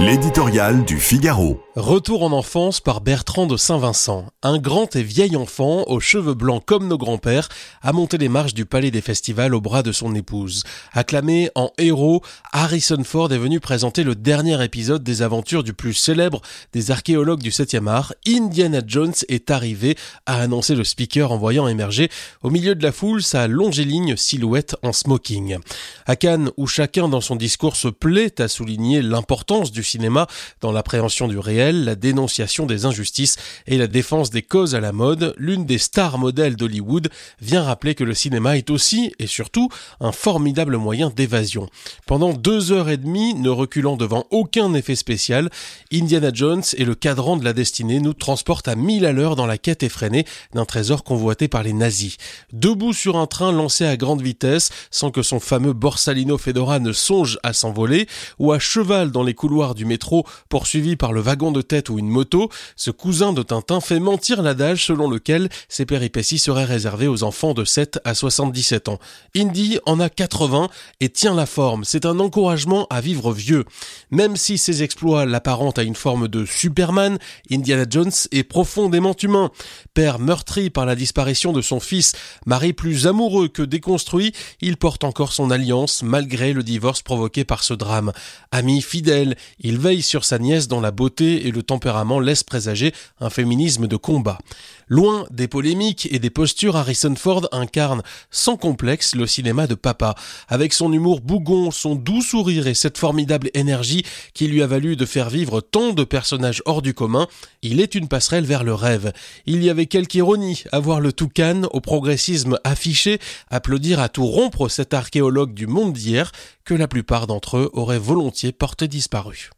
L'éditorial du Figaro. Retour en enfance par Bertrand de Saint-Vincent. Un grand et vieil enfant, aux cheveux blancs comme nos grands-pères, a monté les marches du palais des festivals au bras de son épouse. Acclamé en héros, Harrison Ford est venu présenter le dernier épisode des aventures du plus célèbre des archéologues du 7e art. Indiana Jones est arrivé, a annoncé le speaker en voyant émerger au milieu de la foule sa longiligne silhouette en smoking. À Cannes, où chacun dans son discours se plaît à souligner l'importance du cinéma dans l'appréhension du réel, la dénonciation des injustices et la défense des causes à la mode, l'une des stars modèles d'Hollywood vient rappeler que le cinéma est aussi et surtout un formidable moyen d'évasion. Pendant deux heures et demie, ne reculant devant aucun effet spécial, Indiana Jones et le cadran de la destinée nous transportent à mille à l'heure dans la quête effrénée d'un trésor convoité par les nazis. Debout sur un train lancé à grande vitesse, sans que son fameux Borsalino Fedora ne songe à s'envoler, ou à cheval dans les couloirs du métro poursuivi par le wagon de tête ou une moto, ce cousin de Tintin fait mentir l'adage selon lequel ces péripéties seraient réservées aux enfants de 7 à 77 ans. Indy en a 80 et tient la forme. C'est un encouragement à vivre vieux. Même si ses exploits l'apparentent à une forme de Superman, Indiana Jones est profondément humain. Père meurtri par la disparition de son fils, mari plus amoureux que déconstruit, il porte encore son alliance malgré le divorce provoqué par ce drame. Ami fidèle, il veille sur sa nièce dont la beauté et le tempérament laissent présager un féminisme de combat. Loin des polémiques et des postures, Harrison Ford incarne sans complexe le cinéma de papa, avec son humour bougon, son doux sourire et cette formidable énergie qui lui a valu de faire vivre tant de personnages hors du commun, il est une passerelle vers le rêve. Il y avait quelque ironie à voir le toucan au progressisme affiché, applaudir à tout rompre cet archéologue du monde d'hier que la plupart d'entre eux auraient volontiers porté disparu.